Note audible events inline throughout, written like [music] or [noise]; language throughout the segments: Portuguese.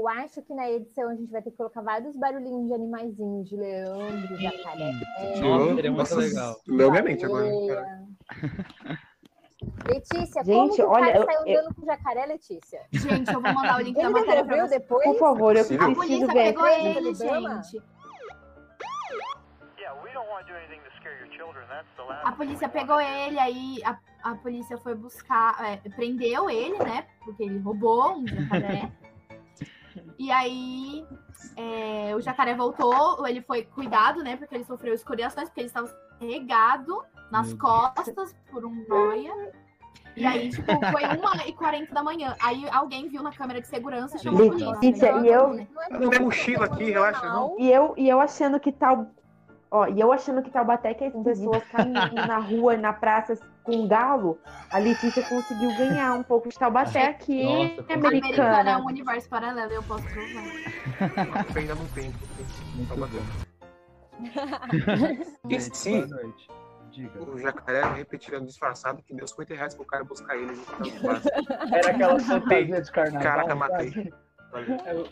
Eu acho que na edição a gente vai ter que colocar vários barulhinhos de animaizinhos, de leão, de jacaré. Nossa, seria muito legal. Leu minha mente agora. Letícia, Gente, como que o olha, cara eu- saiu eu- andando com jacaré, Letícia? Gente, eu vou mandar o link da Ele matéria pra vocês. depois? Por favor, eu Sim. A preciso polícia ver. pegou ele, gente. Yeah, we don't want to do anything to scare your children. That's the last A polícia pegou ele, aí a, a polícia foi buscar, é, prendeu ele, né? Porque ele roubou um jacaré. E aí é, o jacaré voltou, ele foi cuidado, né? Porque ele sofreu escoriações, porque ele estava regado nas costas por um noia. E aí, tipo, foi 1h40 da manhã. Aí alguém viu na câmera de segurança e chamou a polícia. Letícia, né? e eu- Não tem mochila aqui, relaxa, não. E eu, e eu achando que tal. Ó, e eu achando que Taubaté que as pessoas caminhando na rua, na praça com galo, a Letícia conseguiu ganhar um pouco de Taubaté aqui, Nossa, foi Americana é americana. um universo paralelo, eu posso provar. Ainda não tem. [laughs] Sim, boa noite. Diga. o jacaré repetindo disfarçado que deu 50 reais pro cara buscar ele. [laughs] Era aquela fantasia de carnaval. Caraca, matei. Valeu.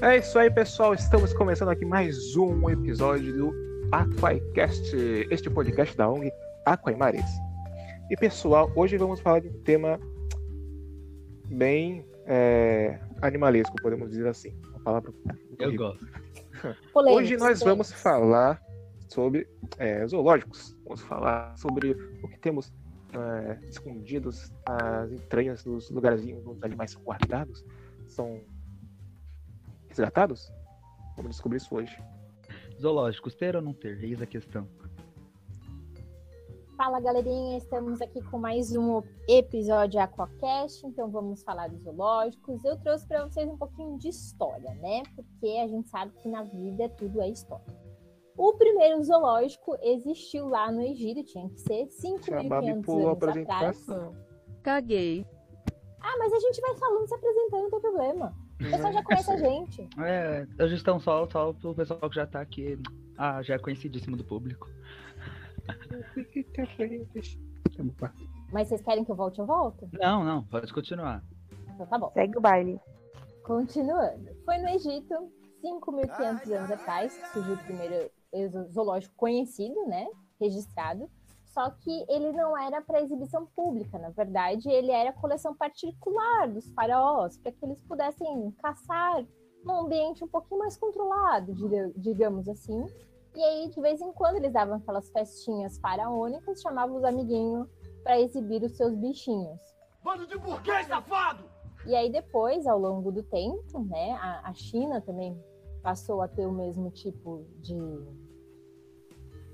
É isso aí, pessoal. Estamos começando aqui mais um episódio do Aquacast, este podcast da ONG Aquaimares. E pessoal, hoje vamos falar de um tema bem é, animalesco, podemos dizer assim. Uma palavra Eu horrível. gosto. [laughs] Hoje nós vamos falar sobre é, zoológicos. Vamos falar sobre o que temos é, escondidos nas entranhas dos lugarzinhos onde os animais são guardados, são resgatados. Vamos descobrir isso hoje. Zoológicos, ter ou não ter? Eis a questão. Fala galerinha, estamos aqui com mais um episódio Aquacast, então vamos falar dos zoológicos. Eu trouxe para vocês um pouquinho de história, né? Porque a gente sabe que na vida tudo é história. O primeiro zoológico existiu lá no Egito, tinha que ser A Babi 5.500 pulou a anos atrás. Caguei. Ah, mas a gente vai falando, se apresentando, não tem problema. O pessoal já conhece a gente. É, hoje estão só, só pro pessoal que já tá aqui. Ah, já é conhecidíssimo do público. Mas vocês querem que eu volte, eu volto? Não, não, pode continuar. Então tá bom. Segue o baile. Continuando. Foi no Egito, 5.500 anos atrás, que surgiu o primeiro exo- zoológico conhecido, né? Registrado. Só que ele não era para exibição pública, na verdade, ele era coleção particular dos faraós, para que eles pudessem caçar num ambiente um pouquinho mais controlado, diga- digamos assim. E aí, de vez em quando, eles davam aquelas festinhas faraônicas, chamavam os amiguinhos para exibir os seus bichinhos. Bando de burguês, safado! E aí depois, ao longo do tempo, né, a, a China também passou a ter o mesmo tipo de,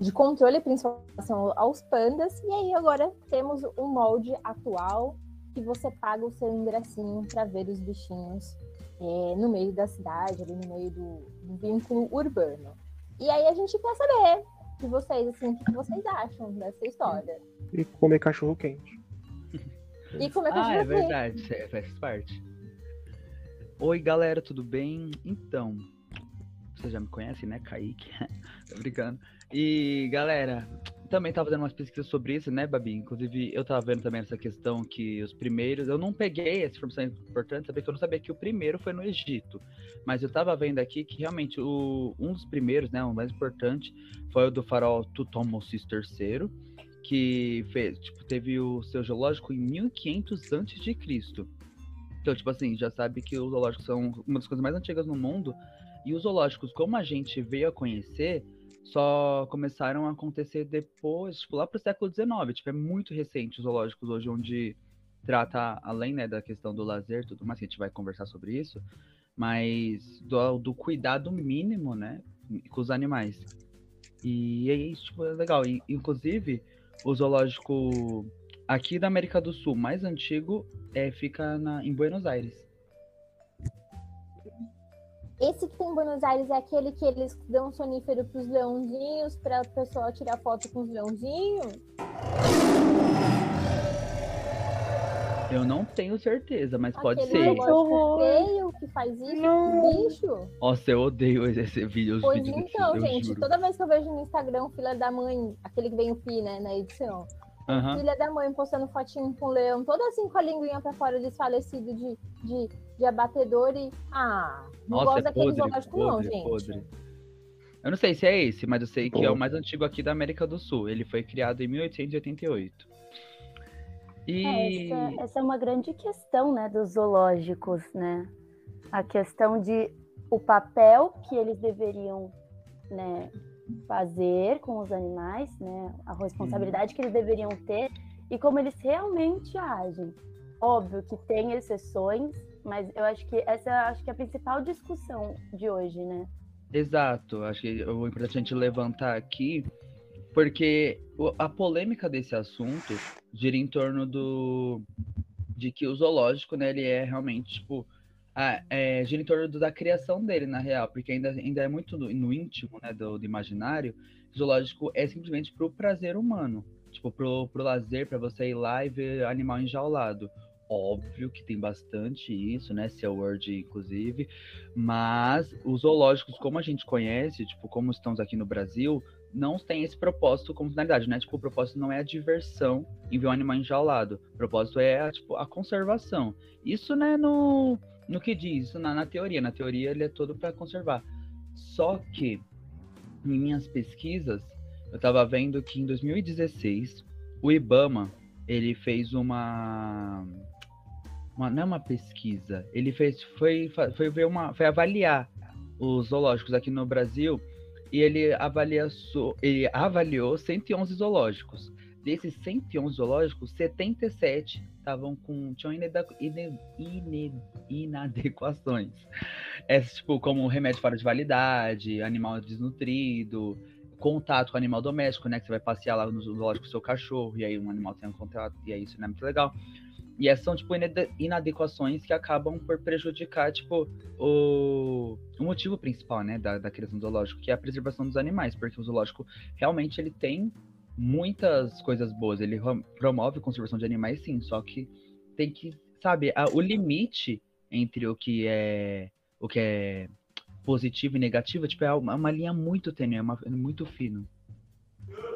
de controle, principalmente em relação aos pandas. E aí agora temos o molde atual que você paga o seu ingressinho para ver os bichinhos é, no meio da cidade, ali no meio do, do vínculo urbano. E aí a gente quer saber de vocês, assim, o que vocês acham dessa história. E comer cachorro quente. [laughs] E é a Ah, gente é ver? verdade, é, faz parte. Oi, galera, tudo bem? Então, você já me conhece, né, Kaique? [laughs] Tô brincando. E, galera, também tava fazendo umas pesquisas sobre isso, né, Babi? Inclusive, eu tava vendo também essa questão que os primeiros. Eu não peguei essa informação importante, saber que eu não sabia que o primeiro foi no Egito. Mas eu tava vendo aqui que realmente o, um dos primeiros, né, o mais importante, foi o do faraó Tutmosis III, que fez, tipo, teve o seu zoológico em 1500 antes de Cristo. Então, tipo assim, já sabe que os zoológicos são uma das coisas mais antigas no mundo. E os zoológicos, como a gente veio a conhecer, só começaram a acontecer depois, tipo, lá pro século XIX. Tipo, é muito recente os zoológicos hoje, onde trata, além, né, da questão do lazer tudo mais, que a gente vai conversar sobre isso, mas do, do cuidado mínimo, né, com os animais. E é isso, tipo, é legal. E, inclusive, o zoológico aqui da América do Sul mais antigo é, fica na, em Buenos Aires. Esse que tem em Buenos Aires é aquele que eles dão sonífero pros leãozinhos, para o pessoal tirar foto com os leãozinhos. Eu não tenho certeza, mas pode Aquele ser. zoológico feio que faz isso com bicho. Nossa, eu odeio esse vídeo, os Pois vídeos então, gente, juro. toda vez que eu vejo no Instagram, filha da mãe, aquele que vem o Pi, né, na edição. Aham. Filha da mãe postando fotinho com o leão, toda assim com a linguinha pra fora, desfalecido de, de, de abatedor e. Ah, não Nossa, gosto é daquele podre, zoológico, não, gente. podre. Eu não sei se é esse, mas eu sei que é Pô. o mais antigo aqui da América do Sul. Ele foi criado em 1888. E. É, essa, essa é uma grande questão, né, dos zoológicos, né? A questão de o papel que eles deveriam, né, fazer com os animais, né? A responsabilidade que eles deveriam ter e como eles realmente agem. Óbvio que tem exceções, mas eu acho que essa acho que é a principal discussão de hoje, né? Exato, acho que o importante é a gente levantar aqui, porque a polêmica desse assunto gira em torno do de que o zoológico, né, ele é realmente, tipo, a, é, gira em torno da criação dele, na real, porque ainda, ainda é muito no, no íntimo, né, do, do imaginário, zoológico é simplesmente pro prazer humano, tipo, pro, pro lazer, para você ir lá e ver animal enjaulado. Óbvio que tem bastante isso, né, Seu Word, inclusive, mas os zoológicos, como a gente conhece, tipo, como estamos aqui no Brasil, não tem esse propósito como finalidade, né? Tipo, o propósito não é a diversão em ver um animal enjaulado. O propósito é, tipo, a conservação. Isso, né, no, no que diz, isso na, na teoria. Na teoria, ele é todo para conservar. Só que, em minhas pesquisas, eu tava vendo que em 2016, o IBAMA, ele fez uma... uma não é uma pesquisa, ele fez, foi, foi ver uma, foi avaliar os zoológicos aqui no Brasil e ele avalia, ele avaliou 111 zoológicos. Desses 111 zoológicos, 77 estavam com tinham inadequações. É, tipo, como remédio fora de validade, animal desnutrido, contato com animal doméstico, né? Que você vai passear lá no zoológico com seu cachorro, e aí um animal tem um contato, e aí isso não é muito legal. E essas são, tipo, inade- inadequações que acabam por prejudicar, tipo, o, o motivo principal, né, da, da criação do zoológico, que é a preservação dos animais, porque o zoológico realmente ele tem muitas coisas boas, ele ro- promove a conservação de animais, sim, só que tem que, sabe, a- o limite entre o que é o que é positivo e negativo, tipo, é uma, uma linha muito tênue, é uma- é muito fino.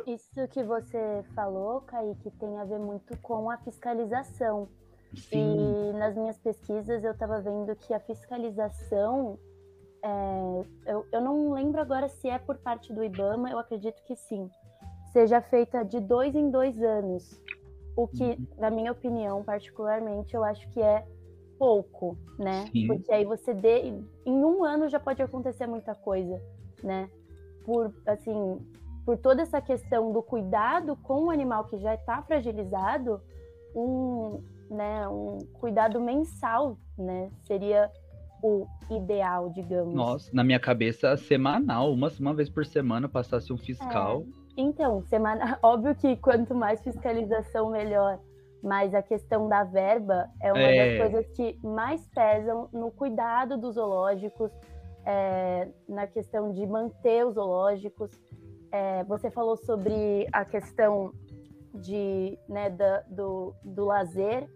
Isso que você falou, Kaique, tem a ver muito com a fiscalização. Sim, E nas minhas pesquisas eu estava vendo que a fiscalização, é, eu, eu não lembro agora se é por parte do IBAMA, eu acredito que sim, seja feita de dois em dois anos. O que, Uhum. na minha opinião, particularmente, eu acho que é pouco, né? Sim. Porque aí você dê, em um ano já pode acontecer muita coisa, né? Por assim, por toda essa questão do cuidado com o animal que já está fragilizado, um, né, um cuidado mensal, né, seria o ideal, digamos. nossa, na minha cabeça, semanal, uma, uma vez por semana passasse um fiscal. Então, semana, [laughs] óbvio que quanto mais fiscalização, melhor. Mas a questão da verba é uma É. das coisas que mais pesam no cuidado dos zoológicos, é, na questão de manter os zoológicos. É, você falou sobre a questão de, né, da- do, do lazer.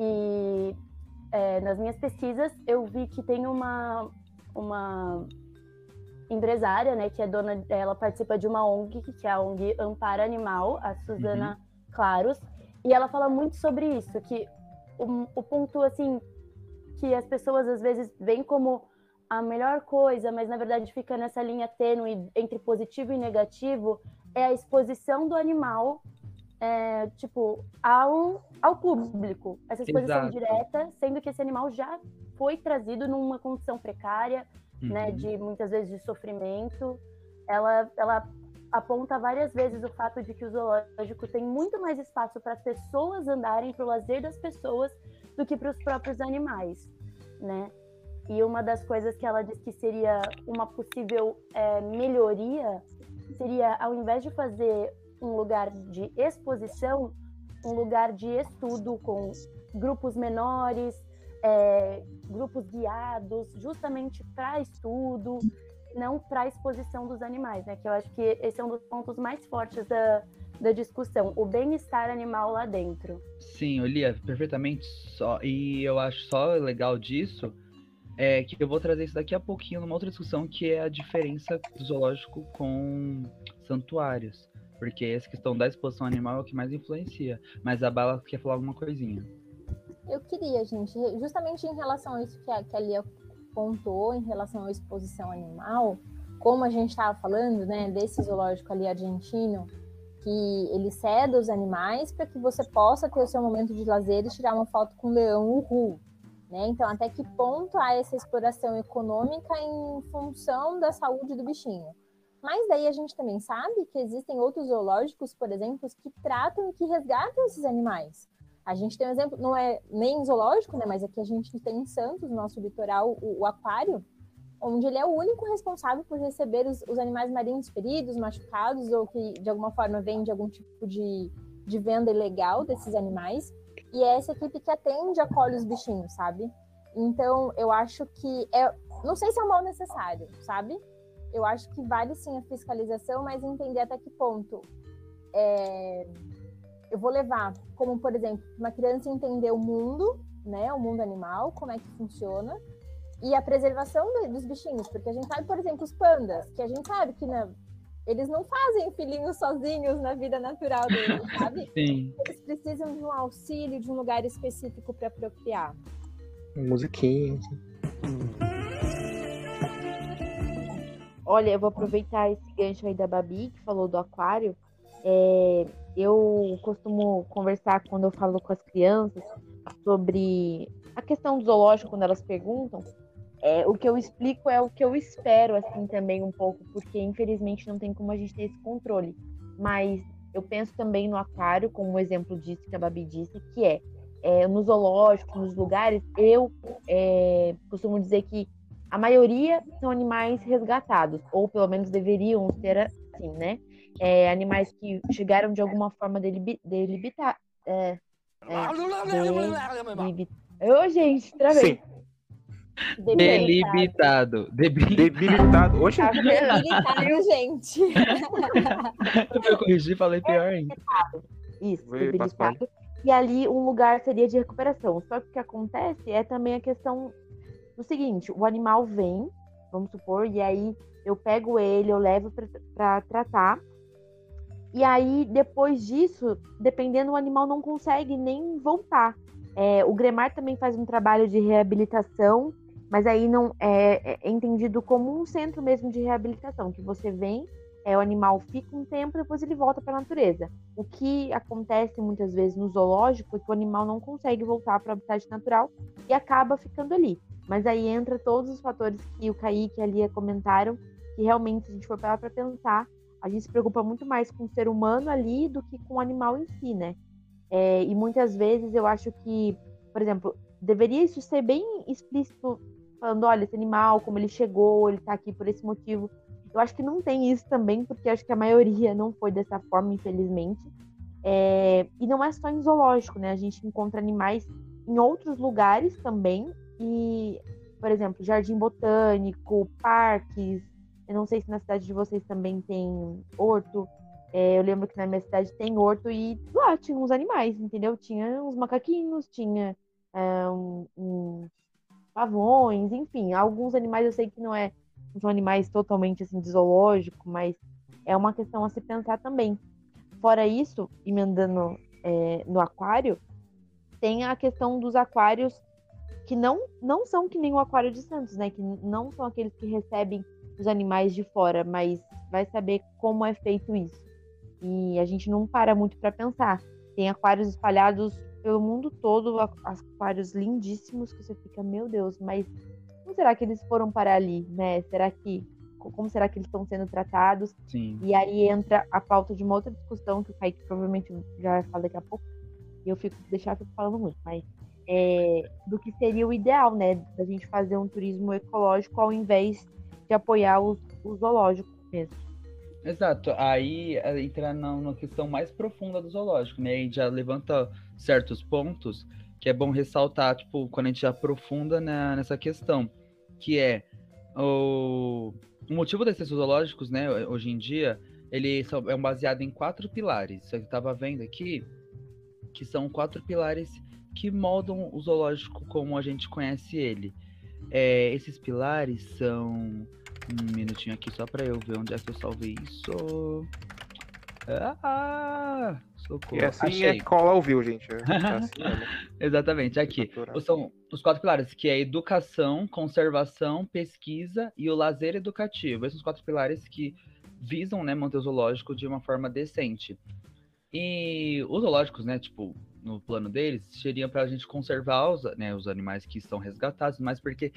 E é, nas minhas pesquisas eu vi que tem uma, uma empresária, né, que é dona, ela participa de uma ONG, que é a ONG Ampara Animal, a Suzana Claros, e ela fala muito sobre isso, que o, o ponto, assim, que as pessoas às vezes veem como a melhor coisa, mas na verdade fica nessa linha tênue entre positivo e negativo, é a exposição do animal, é, tipo, ao, ao público. Essa exposição Exato. direta, sendo que esse animal já foi trazido numa condição precária, né, Uhum. de muitas vezes de sofrimento. Ela, ela aponta várias vezes o fato de que o zoológico tem muito mais espaço para as pessoas andarem, para o lazer das pessoas, do que para os próprios animais, né? E uma das coisas que ela diz que seria uma possível é, melhoria seria, ao invés de fazer um lugar de exposição, um lugar de estudo com grupos menores, é, grupos guiados, justamente para estudo, não para exposição dos animais, né? Que eu acho que esse é um dos pontos mais fortes da, da discussão, o bem-estar animal lá dentro. Sim, Olia, perfeitamente só. E eu acho só legal disso é que eu vou trazer isso daqui a pouquinho numa outra discussão que é a diferença do zoológico com santuários. Porque essa questão da exposição animal é o que mais influencia. Mas a Bala quer falar alguma coisinha. Eu queria, gente, justamente em relação a isso que a, que a Lia pontuou, em relação à exposição animal, como a gente estava falando, né, desse zoológico ali argentino, que ele cede os animais para que você possa ter o seu momento de lazer e tirar uma foto com o leão uhu. Né? Então, até que ponto há essa exploração econômica em função da saúde do bichinho? Mas daí a gente também sabe que existem outros zoológicos, por exemplo, que tratam e que resgatam esses animais. A gente tem um exemplo, não é nem zoológico, né? Mas aqui a gente tem em Santos, no nosso litoral, o, o aquário, onde ele é o único responsável por receber os, os, animais marinhos feridos, machucados, ou que de alguma forma vende algum tipo de, de venda ilegal desses animais. E é essa equipe que atende, acolhe os bichinhos, sabe? Então, eu acho que é. Não sei se é um mal necessário, sabe? Eu acho que vale sim a fiscalização, mas entender até que ponto. É, eu vou levar, como por exemplo, uma criança entender o mundo, né, o mundo animal, como é que funciona, e a preservação dos bichinhos, porque a gente sabe, por exemplo, os pandas, que a gente sabe que né, eles não fazem filhinhos sozinhos na vida natural deles, [laughs] sabe? Sim. Eles precisam de um auxílio, de um lugar específico para procriar. Musiquinha. Olha, eu vou aproveitar esse gancho aí da Babi, que falou do aquário. É, eu costumo conversar quando eu falo com as crianças sobre a questão do zoológico, quando elas perguntam. É, o que eu explico é o que eu espero, assim, também um pouco, porque infelizmente não tem como a gente ter esse controle. Mas eu penso também no aquário, como o exemplo disso que a Babi disse, que é, é no zoológico, nos lugares, eu é, costumo dizer que a maioria são animais resgatados, ou pelo menos deveriam ser assim, né? é, animais que chegaram de alguma forma delimitar. É, é, Ô, gente, travei. Delimitado. Debilitado. Oxe. Tá debilitado, gente. Eu corrigi e falei pior ainda. Isso, debilitado. E ali um lugar seria de recuperação. Só que o que acontece é também a questão do seguinte: o animal vem, vamos supor, e aí eu pego ele, eu levo para tratar. E aí, depois disso, dependendo, o animal não consegue nem voltar. É, o Gremar também faz um trabalho de reabilitação, mas aí não é, é, entendido como um centro mesmo de reabilitação, que você vem, é, o animal fica um tempo, depois ele volta para a natureza. O que acontece muitas vezes no zoológico é que o animal não consegue voltar para o habitat natural e acaba ficando ali. Mas aí entra todos os fatores que o Kaique e a Lia comentaram, que realmente, se a gente for parar para pensar, a gente se preocupa muito mais com o ser humano ali do que com o animal em si, né? É, e muitas vezes eu acho que, por exemplo, deveria isso ser bem explícito, falando, olha, esse animal, como ele chegou, ele tá aqui por esse motivo. Eu acho que não tem isso também, porque acho que a maioria não foi dessa forma, infelizmente. É, e não é só em zoológico, né? A gente encontra animais em outros lugares também. E, por exemplo, jardim botânico, parques, eu não sei se na cidade de vocês também tem horto. É, eu lembro que na minha cidade tem horto e lá tinha uns animais, entendeu? Tinha uns macaquinhos, tinha é, um, um, pavões, enfim, alguns animais eu sei que não é são animais totalmente assim de zoológico, mas é uma questão a se pensar também. Fora isso, emendando é, no aquário, tem a questão dos aquários que não, não são que nem o aquário de Santos, né? Que não são aqueles que recebem os animais de fora, mas vai saber como é feito isso. E a gente não para muito para pensar. Tem aquários espalhados pelo mundo todo, aquários lindíssimos que você fica, meu Deus, mas como será que eles foram para ali, né? Será que como será que eles estão sendo tratados? Sim. E aí entra a pauta de uma outra discussão que o Kaique provavelmente já vai falar daqui a pouco. E eu fico deixar eu fico falando muito, mas é, do que seria o ideal, né? Da gente fazer um turismo ecológico ao invés de apoiar os, os zoológicos mesmo. Exato, aí é, entra na, questão mais profunda do zoológico, né? E já levanta certos pontos que é bom ressaltar, tipo, quando a gente aprofunda na, nessa questão, que é o, o motivo desses zoológicos, né, hoje em dia, ele é baseado em quatro pilares. Eu estava vendo aqui que são quatro pilares que moldam o zoológico como a gente conhece ele. É, esses pilares são. Um minutinho aqui só para eu ver onde é que eu salvei isso. Ah! Socorro. E assim Achei. [laughs] é cola ouviu, gente. É assim. Exatamente, aqui. São os quatro pilares, que é educação, conservação, pesquisa e o lazer educativo. Esses são os quatro pilares que visam, né, manter o zoológico de uma forma decente. E os zoológicos, né, tipo, no plano deles, seriam para a gente conservar os, né, os animais que estão resgatados, mas porque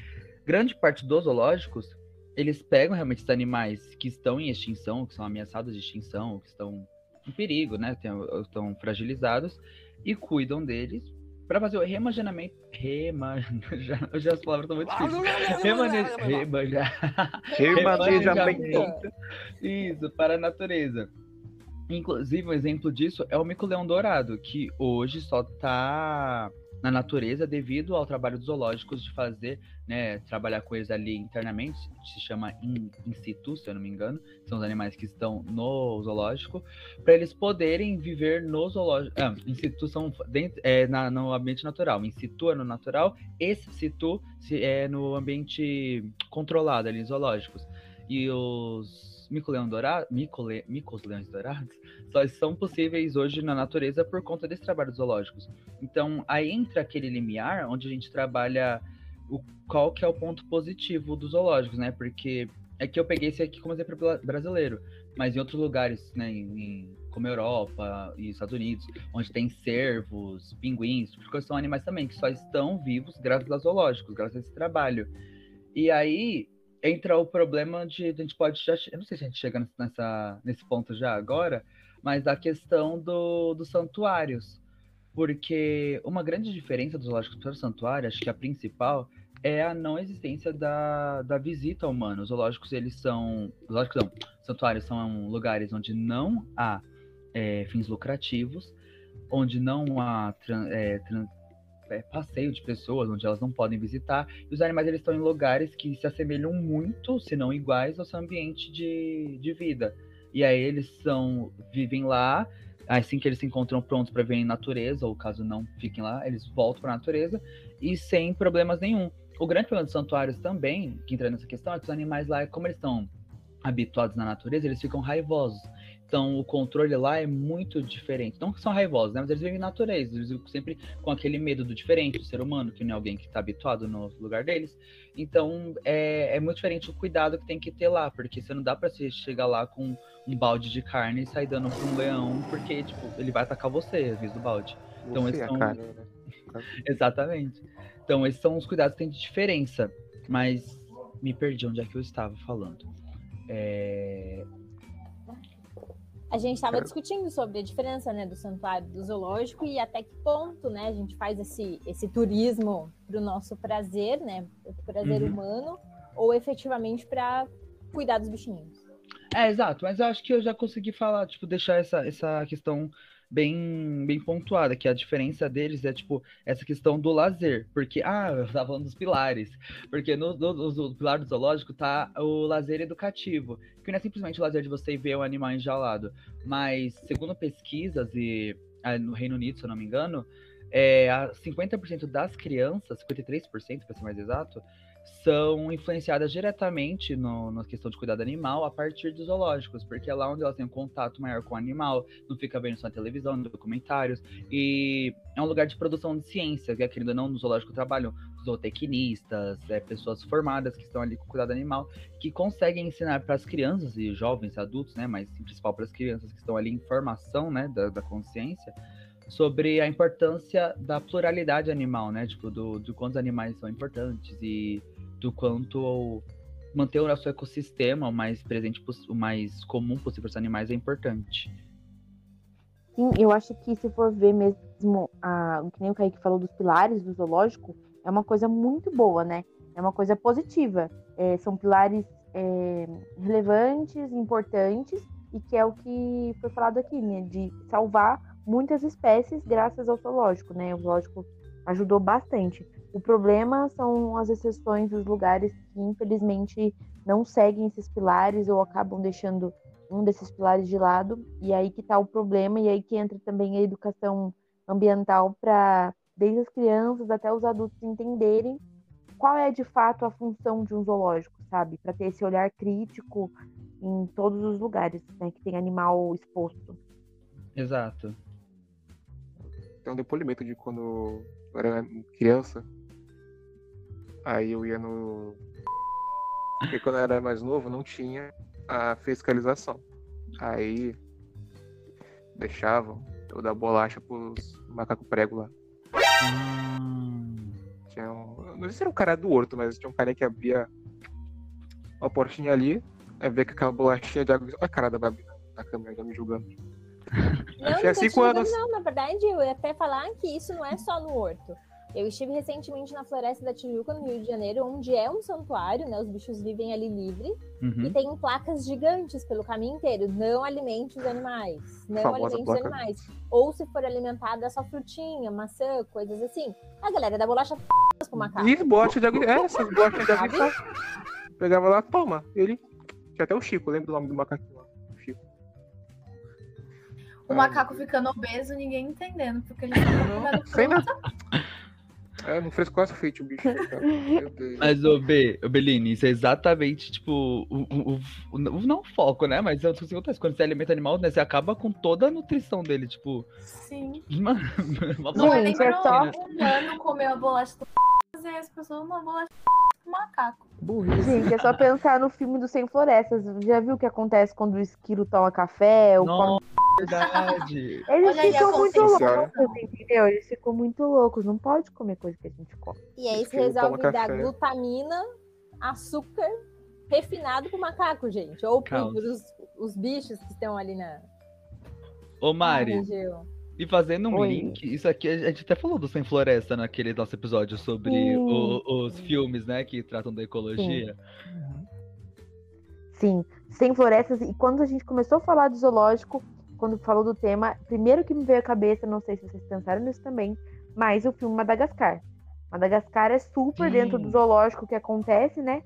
grande parte dos zoológicos, eles pegam realmente esses animais que estão em extinção, que são ameaçados de extinção, que estão em perigo, né, tem- estão fragilizados, e cuidam deles para fazer o remagenamento. Rema... [laughs] Já, já as palavras estão muito difíceis. Remane... Remanejamento. Isso, para a natureza. Inclusive, um exemplo disso é o mico-leão dourado, que hoje só está na natureza devido ao trabalho dos zoológicos de fazer, né, trabalhar com eles ali internamente, se chama in, in situ, se eu não me engano, são os animais que estão no zoológico, para eles poderem viver no zoológico. Ah, in situ são dentro, é, na, no ambiente natural, in situ é no natural, esse situ é no ambiente controlado ali, zoológicos. E os mico-leão dourado, micole, micos-leões dourados só são possíveis hoje na natureza por conta desse trabalho dos zoológicos. Então, aí entra aquele limiar onde a gente trabalha o, qual que é o ponto positivo dos zoológicos, né? Porque é que eu peguei esse aqui como exemplo bra- brasileiro, mas em outros lugares, né, em, como Europa e Estados Unidos, onde tem cervos, pinguins, porque são animais também que só estão vivos graças aos zoológicos, graças a esse trabalho. E aí entra o problema de a gente pode já, eu não sei se a gente chega nessa nesse ponto já agora, mas da questão do, dos santuários. Porque uma grande diferença dos zoológicos para o santuário, acho que a principal, é a não existência da, da visita humana. Os zoológicos, eles são. Zoológicos não, santuários são lugares onde não há é, fins lucrativos, onde não há tran- é, tran- é, passeio de pessoas, onde elas não podem visitar. E os animais eles estão em lugares que se assemelham muito, se não iguais, ao seu ambiente de, de vida. E aí eles são vivem lá, assim que eles se encontram prontos para viver em natureza, ou caso não fiquem lá, eles voltam para a natureza e sem problemas nenhum. O grande problema dos santuários também, que entra nessa questão, é que os animais lá, como eles estão habituados na natureza, eles ficam raivosos. Então o controle lá é muito diferente. Não que são raivosos, né? Mas eles vivem na natureza, eles vivem sempre com aquele medo do diferente, do ser humano, que não é alguém que está habituado no lugar deles. Então é, é muito diferente o cuidado que tem que ter lá, porque você não dá para você chegar lá com um balde de carne e sair dando para um leão, porque tipo, ele vai atacar você, às vezes, do balde. Então, Você eles a são- carne, né? [laughs] Exatamente. Então, esses são os cuidados que tem de diferença. Mas me perdi onde é que eu estava falando. É, A gente estava discutindo sobre a diferença né, do santuário do zoológico e até que ponto né, a gente faz esse, esse turismo para o nosso prazer, né? O prazer Uhum. humano, ou efetivamente para cuidar dos bichinhos. É, exato, mas eu acho que eu já consegui falar, tipo, deixar essa, essa questão bem, bem pontuada, que a diferença deles é, tipo, essa questão do lazer, porque, ah, [laughs] eu tava falando dos pilares, porque no, no, no- pilar do zoológico tá o lazer educativo, que não é simplesmente o lazer de você ver o animal enjaulado, mas, segundo pesquisas, e ah, no Reino Unido, se eu não me engano, é, a 50% das crianças, 53% para ser mais exato, são influenciadas diretamente no, na questão de cuidado animal a partir dos zoológicos, porque é lá onde elas têm um contato maior com o animal, não fica vendo só na televisão, nos documentários, e é um lugar de produção de ciência, que querendo ou não, no zoológico trabalham zootecnistas, é, pessoas formadas que estão ali com cuidado animal, que conseguem ensinar para as crianças e jovens, adultos, né, mas em principal para as crianças que estão ali em formação, né, da, da consciência, sobre a importância da pluralidade animal, né, tipo, do, do quantos animais são importantes e do quanto manter o nosso ecossistema o mais presente, o mais comum possível para os animais é importante. Sim, eu acho que se for ver mesmo, a, que nem o Kaique falou dos pilares do zoológico, é uma coisa muito boa, né? É uma coisa positiva. É, são pilares é, relevantes, importantes, e que é o que foi falado aqui, né? De salvar muitas espécies graças ao zoológico, né? O zoológico ajudou bastante. O problema são as exceções dos lugares que, infelizmente, não seguem esses pilares ou acabam deixando um desses pilares de lado, e aí que está o problema, e aí que entra também a educação ambiental para, desde as crianças até os adultos entenderem qual é de fato a função de um zoológico, sabe? Para ter esse olhar crítico em todos os lugares né, que tem animal exposto. Exato. Tem um depoimento de quando eu era criança. Aí eu ia no. Porque quando eu era mais novo não tinha a fiscalização. Aí deixavam eu dar bolacha pros macaco prego lá. Hum, Tinha um... Não sei se era um cara do horto, mas tinha um cara que abria uma portinha ali, aí via com aquela bolachinha de água. Olha a cara da Babi na câmera, já me julgando. Não, tinha cinco anos. não. Na verdade, eu ia até falar que isso não é só no Horto. Eu estive recentemente na Floresta da Tijuca, no Rio de Janeiro, onde é um santuário, né? Os bichos vivem ali livre. E uhum. tem placas gigantes pelo caminho inteiro. Não alimente os animais. Não Famosa alimente os placa. animais. Ou se for alimentada, é só frutinha, maçã, coisas assim. A galera da bolacha pro macaco. E bote de. É, essas bolachas de sal. Pegava lá, toma. Ele. Tinha até o Chico, lembra do nome do macaquinho lá? O macaco ficando obeso, ninguém entendendo, porque ele comendo Sem nada. fruta. É, não fez quase feito o bicho. cara. [laughs] Meu Deus. Mas, ô, B, ô Beline, isso é exatamente, tipo, o, o, o- o- não o foco, né? Mas é o que acontece. Quando você alimenta animal, né? Você acaba com toda a nutrição dele, tipo. Sim. Uma, uma Não é Gente, nem pra só- um humano comer a bolacha do e as pessoas uma bolacha do macaco. Burrice. Gente, é só pensar no filme do Sem Florestas. Já viu o que acontece quando o esquilo toma café? Nossa, verdade. Eles Olha ficam muito loucos, entendeu? Eles ficam muito loucos. Não pode comer coisa que a gente come. E aí eu resolve dar café. glutamina, açúcar refinado pro macaco, gente. Ou pros os bichos que estão ali na, Ô, na Mari, região. E fazendo um Oi. link, isso aqui a gente até falou do Sem Floresta naquele nosso episódio sobre Sim. o- os filmes, né, que tratam da ecologia. Sim, Sem Florestas. E quando a gente começou a falar do zoológico, quando falou do tema, primeiro que me veio à cabeça, não sei se vocês pensaram nisso também, mas o filme Madagascar. Madagascar é super Sim. dentro do zoológico que acontece, né?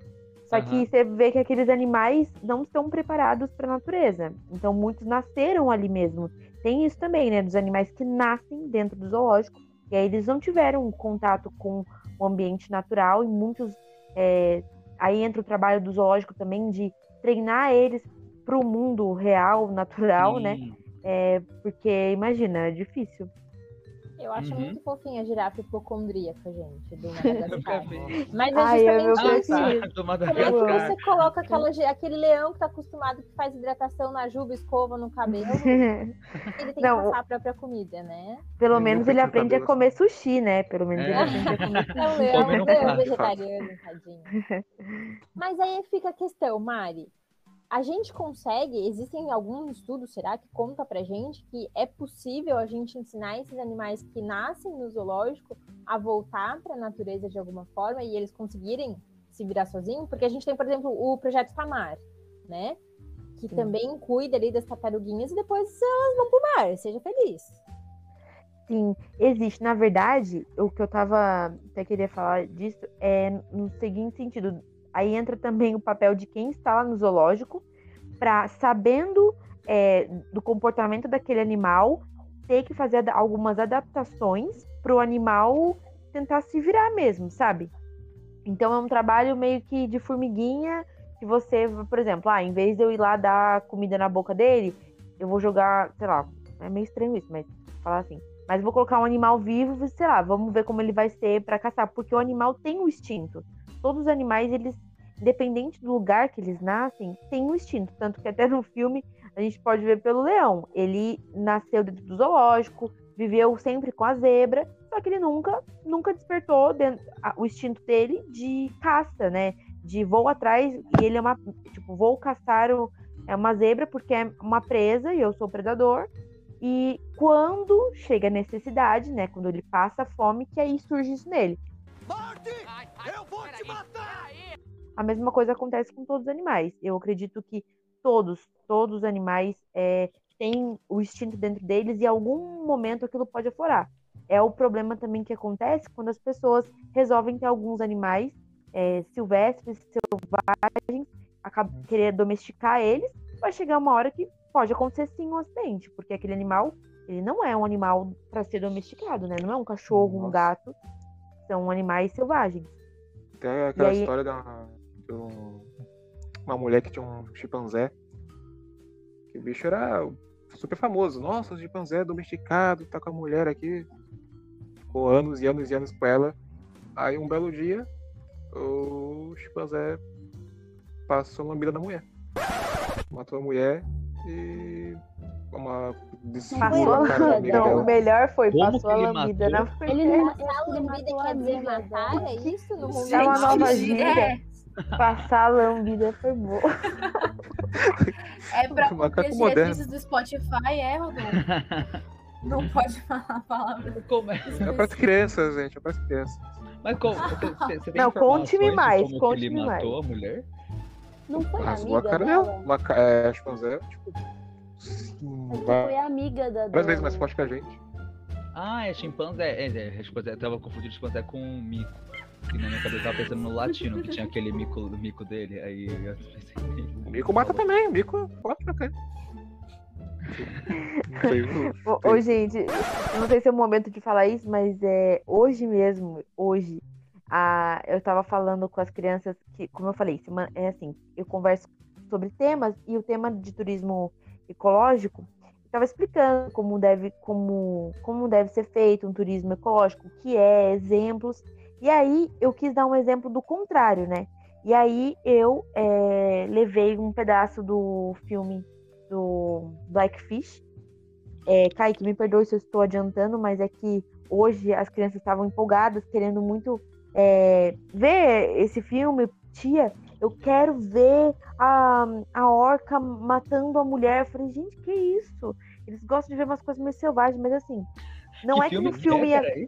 Só Aham. que você vê que aqueles animais não estão preparados para a natureza. Então, muitos nasceram ali mesmo. Tem isso também, né? Dos animais que nascem dentro do zoológico. E aí eles não tiveram contato com o ambiente natural. E muitos. é, Aí entra o trabalho do zoológico também de treinar eles para o mundo real, natural, né? Sim. É, porque, imagina, é difícil. Eu acho Uhum. muito fofinha a girafa hipocondríaca, gente, do [laughs] Madagascar. Mas é Ai, eu- eu justamente isso. Ah, do Como é que você coloca aquela, aquele leão que tá acostumado, que faz hidratação na juba, escova no cabelo, [laughs] ele tem Não, que passar a própria comida, né? Pelo Ele menos ele aprende a cabelo comer sushi, né? Pelo menos ele É. aprende a comer É um leão, um leão vegetariano, tadinho. Mas aí fica a questão, Mari. A gente consegue, existem alguns estudos, será, que conta pra gente que é possível a gente ensinar esses animais que nascem no zoológico a voltar para a natureza de alguma forma e eles conseguirem se virar sozinhos? Porque a gente tem, por exemplo, o projeto Tamar, né? Que Sim. também cuida ali das tartaruguinhas e depois elas vão pro mar, seja feliz. Sim, existe. Na verdade, o que eu tava até queria falar disso é no seguinte sentido. Aí entra também o papel de quem está lá no zoológico, para sabendo é, do comportamento daquele animal, ter que fazer algumas adaptações para o animal tentar se virar mesmo, sabe? Então é um trabalho meio que de formiguinha, que você, por exemplo, ah, em vez de eu ir lá dar comida na boca dele, eu vou jogar, sei lá, é meio estranho isso, mas falar assim. Mas vou colocar um animal vivo, sei lá, vamos ver como ele vai ser para caçar, porque o animal tem o instinto. Todos os animais, eles, independente do lugar que eles nascem, têm um instinto. Tanto que até no filme a gente pode ver pelo leão. Ele nasceu dentro do zoológico, viveu sempre com a zebra, só que ele nunca, nunca despertou dentro- a- o instinto dele de caça, né? De vou atrás e ele é uma, tipo, vou caçar o, é uma zebra porque é uma presa e eu sou predador. E quando chega a necessidade, né? Quando ele passa fome, que aí surge isso nele. Eu vou te matar! A mesma coisa acontece com todos os animais. Eu acredito que todos, todos os animais é, têm o instinto dentro deles e em algum momento aquilo pode aflorar. É o problema também que acontece quando as pessoas resolvem ter alguns animais é, silvestres, selvagens, acabam querer domesticar eles vai chegar uma hora que pode acontecer sim um acidente, porque aquele animal, ele não é um animal para ser domesticado, né? Não é um cachorro, um Nossa. gato, são animais selvagens. Tem aquela aí- história da, de um- uma mulher que tinha um chimpanzé. Que o bicho era super famoso. Nossa, o chimpanzé domesticado, tá com a mulher aqui. Ficou anos e anos e anos com ela. Aí um belo dia, o chimpanzé passou uma lambida na mulher. Matou a mulher e uma Passou cara amiga Não, o melhor foi, Como passou que a lambida na Ele não Passar a lambida quer dizer matar? É isso no mundo? É uma nova é. gíria. Passar a lambida foi boa. É pra cumprir as diretrizes do Spotify, é, Rodolfo? [laughs] Não pode falar a palavra. Como é? É para as crianças, gente. É para as crianças. Mas como, você, Não, conte-me mais, como que conte-me ele mais. matou a mulher? Não foi a amiga cara dela? dela. Uma, é, chimpanzé, tipo, É vai- foi amiga da várias vezes mais forte que a gente. Ah, é chimpanzé. É, é, é. Eu tava confundindo chimpanzé com mico. E na minha cabeça eu tava pensando no latino, que tinha aquele mico, mico dele. Aí eu pensei. O Mico mata também, o Mico é sei, não Ô, ô, gente, eu não sei se é o momento de falar isso, mas é hoje mesmo, hoje, a, eu tava falando com as crianças que, como eu falei, sema- é assim, eu converso sobre temas e o tema de turismo ecológico, eu tava explicando como deve, como, como deve ser feito um turismo ecológico, o que é, exemplos, e aí eu quis dar um exemplo do contrário, né? E aí eu é, levei um pedaço do filme do Blackfish, é, Kaique, me perdoe se eu estou adiantando, mas é que hoje as crianças estavam empolgadas, querendo muito é, ver esse filme. Tia, eu quero ver a, a orca matando a mulher. Eu falei, gente, que isso? Eles gostam de ver umas coisas meio selvagens, mas assim, não é que no filme é, é,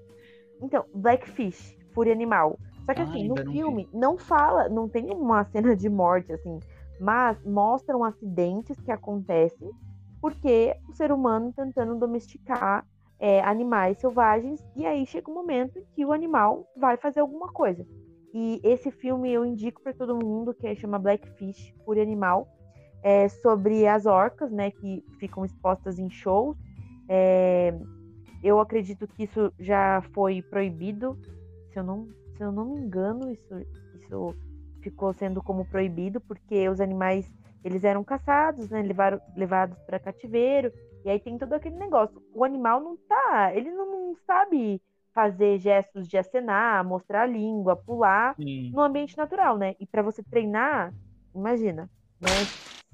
então, Blackfish, Fúria Animal. Só que Ah, assim, no não vi. filme não fala, não tem uma [laughs] cena de morte, assim, mas mostram acidentes que acontecem porque o ser humano tentando domesticar é, animais selvagens, e aí chega um momento em que o animal vai fazer alguma coisa. E esse filme eu indico para todo mundo, que chama Blackfish, Fúria Animal, é sobre as orcas, né, que ficam expostas em shows. É, eu acredito que isso já foi proibido, se eu não, se eu não me engano, isso, isso ficou sendo como proibido, porque os animais eles eram caçados, né, levaram, levados para cativeiro, e aí tem todo aquele negócio. O animal não tá, ele não sabe fazer gestos de acenar, mostrar a língua, pular Sim. no ambiente natural, né? E para você treinar, imagina, né?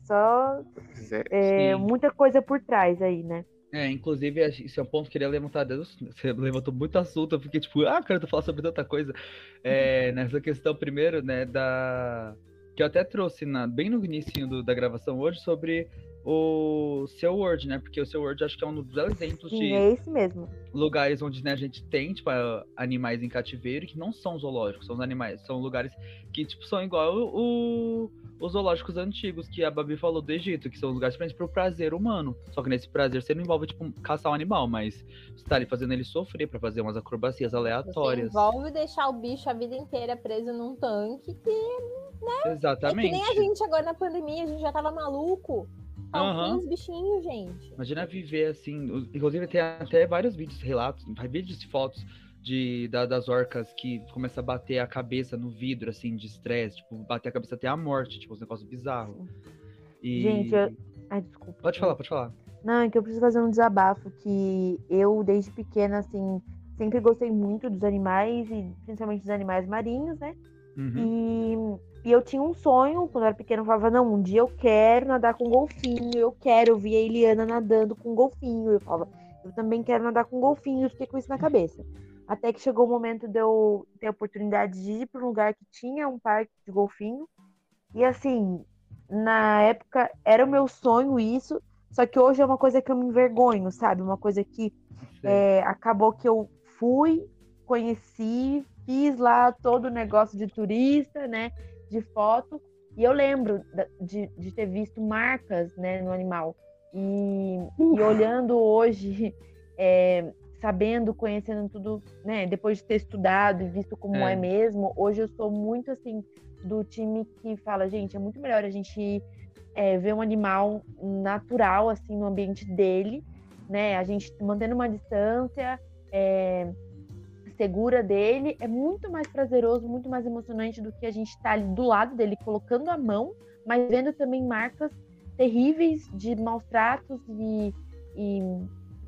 Só é, Sim. muita coisa por trás aí, né? É, inclusive, esse é um ponto que eu queria levantar. Deus, você [laughs] levantou muito assunto, eu fiquei tipo, ah, cara, tu falar sobre tanta coisa. É, nessa questão, primeiro, né, da. Que eu até trouxe na, bem no início do- da gravação hoje sobre o seu Word, né? Porque o seu Word acho que é um dos exemplos Sim, de é esse mesmo. lugares onde né, a gente tem, tipo, animais em cativeiro que não são zoológicos, são os animais, são lugares que, tipo, são igual o, os zoológicos antigos que a Babi falou do Egito, que são lugares para pro prazer humano. Só que nesse prazer você não envolve, tipo, caçar um animal, mas você tá ali fazendo ele sofrer pra fazer umas acrobacias Você aleatórias. envolve deixar o bicho a vida inteira preso num tanque, que é que Exatamente. nem a gente agora na pandemia, a gente já tava maluco. Aham. Faltam os bichinhos, gente. Imagina viver assim. Inclusive, tem até vários vídeos, relatos, vídeos e fotos de, da- das orcas que começa a bater a cabeça no vidro, assim, de estresse, tipo, bater a cabeça até a morte, tipo, uns negócios bizarros. E... Gente, eu- Ai, desculpa. Pode falar, pode falar. Não, é que eu preciso fazer um desabafo que eu, desde pequena, assim, sempre gostei muito dos animais, e principalmente dos animais marinhos, né? Uhum. E, eu tinha um sonho, quando eu era pequena, eu falava, não, um dia eu quero nadar com golfinho, eu quero, eu via a Eliana nadando com golfinho, eu falava, eu também quero nadar com golfinho, eu fiquei com isso na cabeça. Até que chegou o momento de eu ter a oportunidade de ir para um lugar que tinha um parque de golfinho, e assim, na época era o meu sonho isso, só que hoje é uma coisa que eu me envergonho, sabe? Uma coisa que é, acabou que eu fui, conheci, fiz lá todo o negócio de turista, né? De foto. E eu lembro de, de ter visto marcas né, no animal. E, e olhando hoje, [laughs] é, sabendo, conhecendo tudo, né? Depois de ter estudado e visto como É. é mesmo, hoje eu sou muito assim do time que fala, gente, é muito melhor a gente é, ver um animal natural, assim, no ambiente dele, né? A gente mantendo uma distância é, segura dele, é muito mais prazeroso, muito mais emocionante do que a gente estar tá ali do lado dele, colocando a mão, mas vendo também marcas terríveis de maus tratos e, e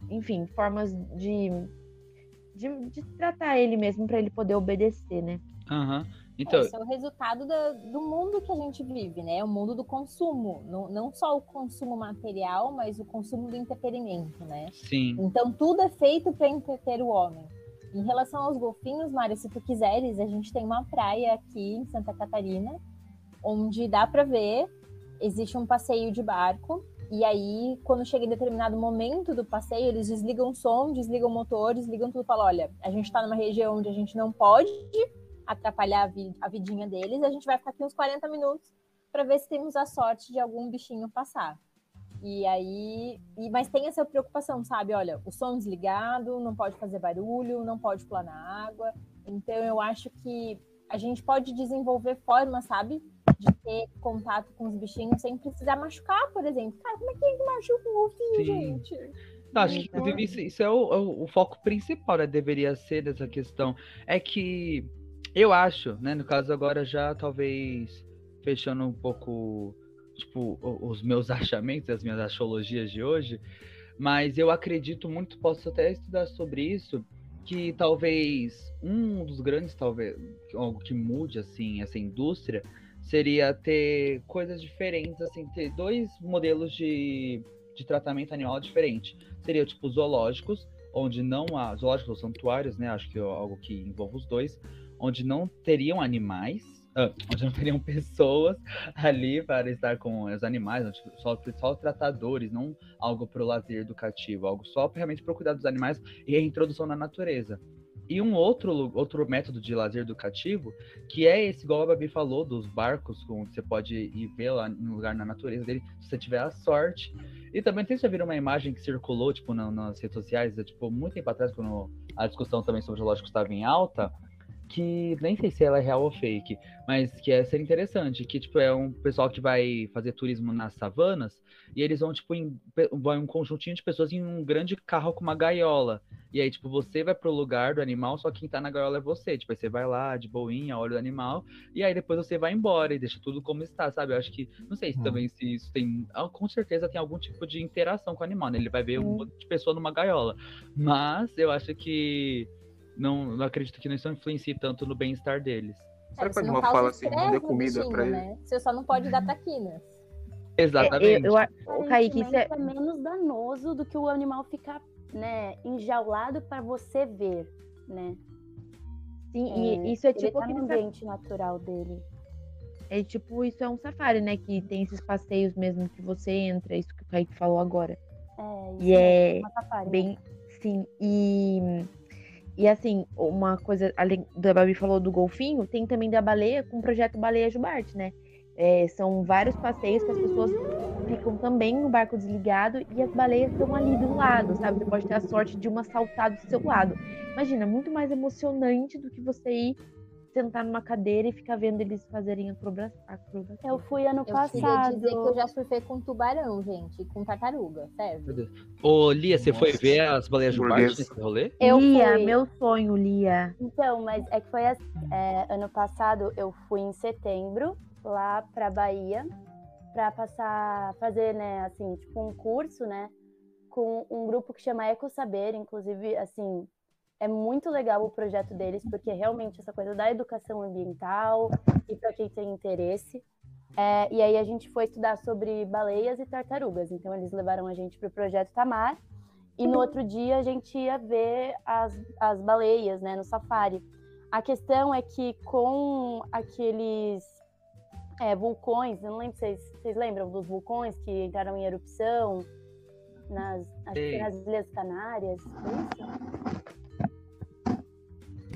enfim, formas de, de, de, tratar ele mesmo para ele poder obedecer, né? Uhum. Então... Esse é o resultado da, do mundo que a gente vive, né? O mundo do consumo. Não, não só o consumo material, mas o consumo do entretenimento, né? Sim. Então tudo é feito para entreter o homem. Em relação aos golfinhos, Mário, se tu quiseres, a gente tem uma praia aqui em Santa Catarina, onde dá para ver, existe um passeio de barco, e aí, quando chega em determinado momento do passeio, eles desligam o som, desligam o motor, desligam tudo e falam: olha, a gente está numa região onde a gente não pode atrapalhar a, vi a vidinha deles, a gente vai ficar aqui uns 40 minutos para ver se temos a sorte de algum bichinho passar. E aí, e, mas tem essa preocupação, sabe? Olha, o som desligado, não pode fazer barulho, não pode pular na água. Então eu acho que a gente pode desenvolver formas, sabe? De ter contato com os bichinhos sem precisar machucar, por exemplo. Cara, como é que gente machuca um golfinho, gente? Não, acho que inclusive isso, isso é o, é o, o, foco principal, né? Deveria ser dessa questão. É que eu acho, né? No caso agora já talvez fechando um pouco, tipo, os meus [laughs] achamentos, as minhas astrologias de hoje, mas eu acredito muito, posso até estudar sobre isso, que talvez um dos grandes, talvez, algo que mude, assim, essa indústria, seria ter coisas diferentes, assim, ter dois modelos de, de tratamento animal diferente. Seria, tipo, zoológicos, onde não há, zoológicos ou santuários, né, acho que é algo que envolve os dois, onde não teriam animais, ah, onde não teriam pessoas ali para estar com os animais, só, só tratadores, não algo para o lazer educativo, algo só realmente para cuidar dos animais e a introdução na natureza. E um outro, outro método de lazer educativo, que é esse, igual a Babi falou, dos barcos, onde você pode ir ver lá no lugar na natureza dele, se você tiver a sorte. E também tem já viram uma imagem que circulou, tipo, nas redes sociais, é, tipo, muito tempo atrás, quando a discussão também sobre o zoológico estava em alta, que nem sei se ela é real ou fake, mas que é ser interessante, que tipo é um pessoal que vai fazer turismo nas savanas e eles vão tipo em vai um conjuntinho de pessoas em um grande carro com uma gaiola. E aí tipo você vai pro lugar do animal, só quem tá na gaiola é você, tipo aí você vai lá de boinha, olha o animal e aí depois você vai embora e deixa tudo como está, sabe? Eu acho que não sei se hum. também se isso tem, ah, com certeza tem algum tipo de interação com o animal, né? Ele vai ver um monte de pessoa numa gaiola. Mas eu acho que não, não acredito que isso influencie tanto no bem-estar deles. Será que o animal fala assim, não dê comida para ele? Né? Você só não pode dar taquinas. Exatamente. É, eu, eu, Kaique, isso é... é menos danoso do que o animal ficar né, enjaulado para você ver, né? Sim, é, e isso é tipo tá no ambiente natural dele. É tipo, isso é um safari, né? Que tem esses passeios mesmo que você entra, isso que o Kaique falou agora. É, isso e é, é safari, bem. Sim, e e assim, uma coisa, além da Babi falou do golfinho, tem também da baleia com o projeto Baleia Jubarte, né? É, são vários passeios que as pessoas ficam também no barco desligado e as baleias estão ali do lado, sabe? Você pode ter a sorte de uma saltar do seu lado. Imagina, muito mais emocionante do que você ir sentar numa cadeira e ficar vendo eles fazerem acrobacia. Eu fui ano eu passado. Eu dizer que eu já surfei com tubarão, gente, com tartaruga, sério. Ô, Lia, você Nossa. foi ver as baleias de baixo nesse rolê? Eu Lia, fui. meu sonho, Lia. Então, mas é que foi assim, é, ano passado, eu fui em setembro lá pra Bahia para passar, fazer, né, assim, tipo um curso, né, com um grupo que chama Eco Saber, inclusive, assim, é muito legal o projeto deles, porque realmente essa coisa da educação ambiental e para quem tem interesse. É, e aí a gente foi estudar sobre baleias e tartarugas. Então eles levaram a gente para o projeto Tamar. E no outro dia a gente ia ver as, as baleias, né, no safari. A questão é que com aqueles é, vulcões, eu não lembro se vocês, vocês lembram dos vulcões que entraram em erupção nas, nas Ilhas Canárias, isso?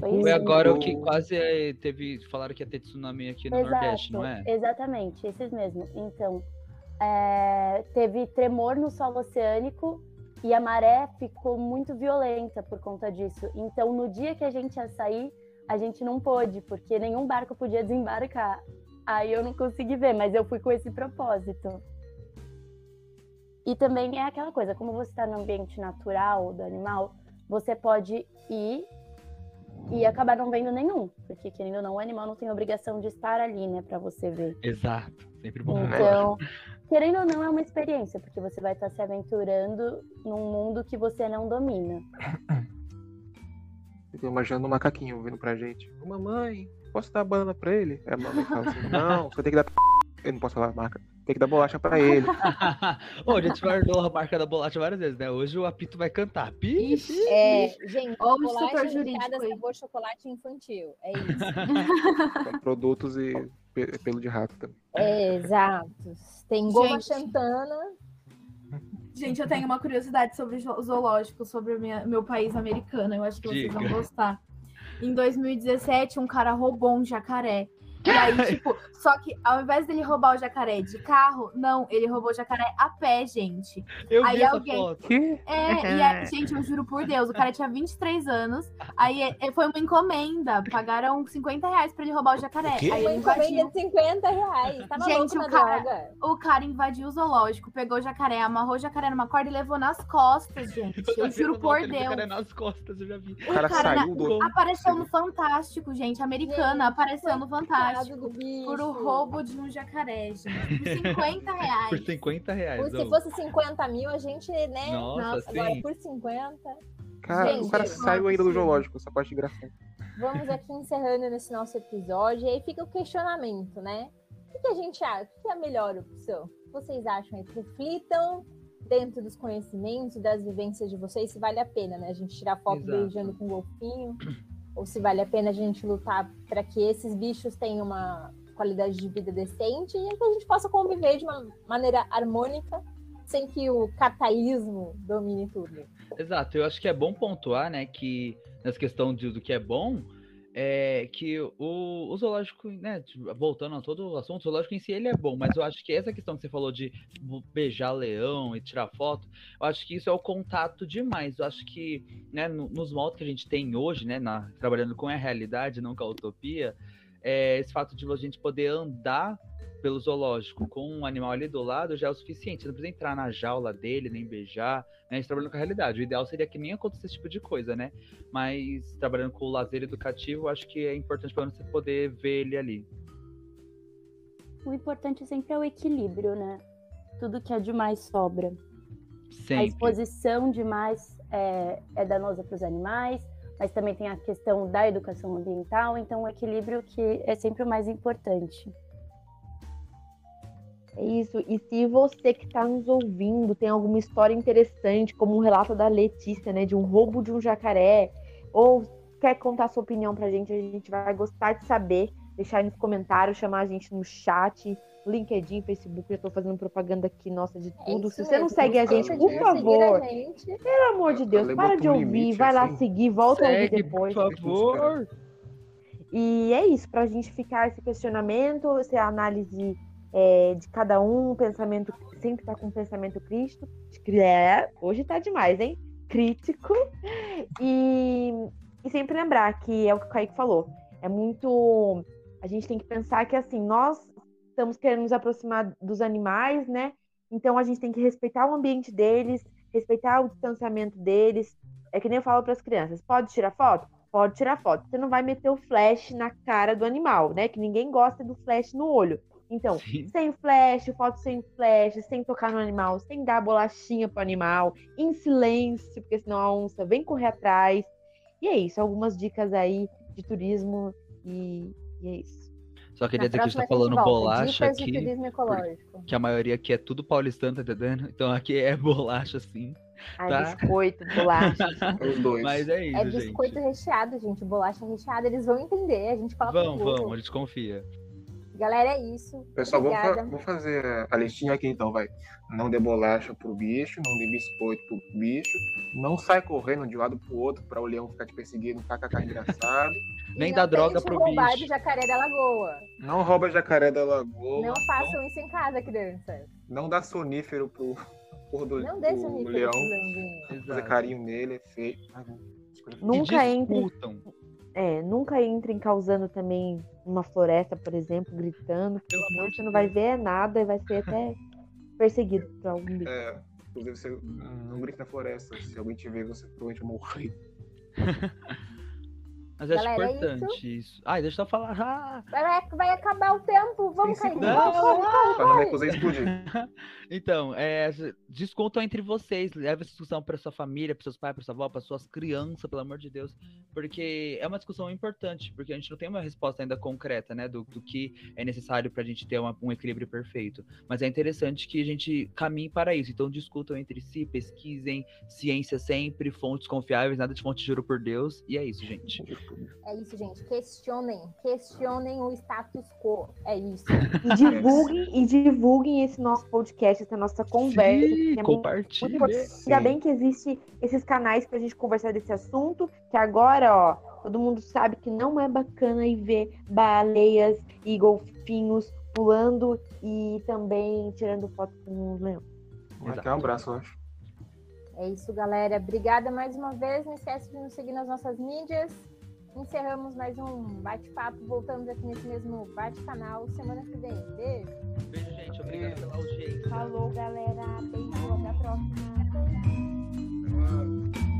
Foi, Foi agora o que quase eh, teve. Falaram que ia ter tsunami aqui no Exato, Nordeste, não é? Exatamente, esses mesmo. Então, é, teve tremor no solo oceânico e a maré ficou muito violenta por conta disso. Então, no dia que a gente ia sair, a gente não pôde, porque nenhum barco podia desembarcar. Aí eu não consegui ver, mas eu fui com esse propósito. E também é aquela coisa, como você está no ambiente natural do animal, você pode ir e acabar não vendo nenhum, porque querendo ou não, o animal não tem obrigação de estar ali, né, para você ver. Exato. Sempre bom. Então, querendo ou não, é uma experiência, porque você vai estar se aventurando num mundo que você não domina. Fico imaginando um macaquinho vindo pra gente. Ô, mamãe, posso dar banana pra ele? A mamãe fala assim, não, você tem que dar. Eu não posso falar a marca. Tem que dar bolacha pra ele. [laughs] Ô, a gente guardou a marca da bolacha várias vezes, né? Hoje o apito vai cantar. Pi, Ixi. pi. É, gente, Ó, o bolacha aí. sabor chocolate infantil. É isso. [laughs] Com produtos e pe- pelo de rato também. É, exato. Tem goma Gente. chantana. Gente, eu tenho uma curiosidade sobre zo- zoológico, sobre o minha- meu país americano. Eu acho que vocês vão Diga. gostar. Em 2017, um cara roubou um jacaré. E aí, tipo, só que ao invés dele roubar o jacaré de carro, não, ele roubou o jacaré a pé, gente. Eu Aí vi essa alguém- foto. Que? É, e aí, [laughs] gente, eu juro por Deus, o cara tinha 23 anos. Aí é- foi uma encomenda. Pagaram 50 reais pra ele roubar o jacaré. O quê? Aí ele encomenda invadiu. de 50 reais. Tava Gente, louco o na cara- droga. O cara invadiu o zoológico, pegou o jacaré, amarrou o jacaré numa corda e levou nas costas, gente. Eu juro por Deus. cara nas costas, eu já vi. O cara cara saiu do. Apareceu no Fantástico, gente. Americana, Gente, apareceu no Fantástico. Do bicho. Por o roubo de um jacaré, gente. Por 50 [laughs] reais. Por 50 reais. Por- Se fosse 50 mil, a gente, né? Nossa, Agora, sim. por 50. Cara, Gente, o cara saiu ainda do zoológico, essa parte engraçada. Vamos aqui encerrando nesse nosso episódio. E aí fica o questionamento, né? O que, que a gente acha? O que é a melhor opção? O que vocês acham aí? Reflitam dentro dos conhecimentos, das vivências de vocês, se vale a pena, né? A gente tirar foto Exato. beijando com um golfinho. Ou se vale a pena a gente lutar para que esses bichos tenham uma qualidade de vida decente e que a gente possa conviver de uma maneira harmônica, sem que o capitalismo domine tudo. Exato, eu acho que é bom pontuar, né, que nessa questão de, do que é bom, é que o, o zoológico, né, voltando a todo o assunto, o zoológico em si ele é bom, mas eu acho que essa questão que você falou de beijar leão e tirar foto, eu acho que isso é o contato demais. Eu acho que, né, no- nos moldes que a gente tem hoje, né, na- trabalhando com a realidade, não com a utopia, é, esse fato de a gente poder andar pelo zoológico com um animal ali do lado já é o suficiente. Você não precisa entrar na jaula dele, nem beijar, né? A gente trabalhando com a realidade. O ideal seria que nem acontecesse esse tipo de coisa, né? Mas trabalhando com o lazer educativo, acho que é importante para você poder ver ele ali. O importante sempre é o equilíbrio, né? Tudo que é demais sobra. A Sempre. exposição demais é, é danosa para os animais, mas também tem a questão da educação ambiental, então o equilíbrio que é sempre o mais importante. É isso. E se você que está nos ouvindo tem alguma história interessante, como um relato da Letícia, né, de um roubo de um jacaré, ou quer contar sua opinião pra gente, a gente vai gostar de saber. Deixar aí nos comentários, chamar a gente no chat, LinkedIn, Facebook. Já tô fazendo propaganda aqui, nossa, de É tudo. isso Se você não segue a gente, por favor, a gente. pelo amor de Deus, para de ouvir, limite, vai lá assim. seguir, volta a ouvir Segue, depois. por favor. E é isso, para a gente ficar esse questionamento, essa análise é, de cada um, um pensamento, sempre tá com um pensamento crítico. É, hoje tá demais, hein? Crítico. [laughs] E, e sempre lembrar que é o que o Kaique falou. É muito. A gente tem que pensar que assim, nós estamos querendo nos aproximar dos animais, né? Então a gente tem que respeitar o ambiente deles, respeitar o distanciamento deles. É que nem eu falo para as crianças: pode tirar foto? Pode tirar foto. Você não vai meter o flash na cara do animal, né? Que ninguém gosta do flash no olho. Então, Sim. sem flash, foto sem flash, sem tocar no animal, sem dar bolachinha pro animal, em silêncio, porque senão a onça vem correr atrás. E é isso, algumas dicas aí de turismo e, e é isso. Só queria Na dizer que a gente tá falando volta. bolacha aqui, que a maioria aqui é tudo paulistano, tá entendendo? Então aqui é bolacha, sim. Ai, Tá. biscoito, bolacha. [laughs] Os dois. Mas é isso, É biscoito gente. recheado, gente. Bolacha recheada, eles vão entender. A gente fala vamos, a gente confia. Galera, é isso. Pessoal, vamos, fa- vamos fazer a- a listinha aqui então, vai. Não dê bolacha pro bicho, não dê biscoito pro bicho, não sai correndo de um lado pro outro pra o leão ficar te perseguindo, kkk engraçado. E Nem não dá droga pro bicho. de jacaré da lagoa. Não rouba jacaré da lagoa. Não façam isso em casa, crianças. Não dá sonífero pro, pro, do, Não deixa pro o leão. Fazer carinho nele, é feio. Ah, não. Nunca entre. É, nunca entrem causando também uma floresta, por exemplo, gritando, porque Pelo senão amor de você não vai ver nada e vai ser até perseguido por algum bicho. É, Inclusive, você não grita na floresta. Se alguém te ver, você provavelmente vai morrer. [laughs] Mas eu acho Galera, é importante isso. Ai, deixa eu falar. Ah, Vai, vai acabar o tempo. Vamos, vamos. Pra não recusar explodir. [laughs] Então, é, descontam entre vocês, leva essa discussão para sua família, para seus pais, para sua avó, para suas crianças, pelo amor de Deus, porque é uma discussão importante, porque a gente não tem uma resposta ainda concreta, né, do, do que é necessário para a gente ter uma- um equilíbrio perfeito. Mas é interessante que a gente caminhe para isso. Então, discutam entre si, pesquisem, ciência sempre, fontes confiáveis, nada de fonte de juro por Deus, e é isso, gente. É isso, gente. Questionem. Questionem o status quo. É isso. E divulguem, e divulguem esse nosso podcast, essa nossa conversa. Sim, é muito compartilhe. importante. Ainda bem que existe esses canais pra gente conversar desse assunto, que agora, ó, todo mundo sabe que não é bacana ir ver baleias e golfinhos pulando e também tirando foto com os leões. Até um abraço, eu acho. É isso, galera. Obrigada mais uma vez. Não esquece de nos seguir nas nossas mídias encerramos mais um bate-papo. Voltamos aqui nesse mesmo bate-canal semana que vem. Beijo. Beijo, gente. Obrigado pela audiência. Falou, galera. Beijo. Até a próxima. Até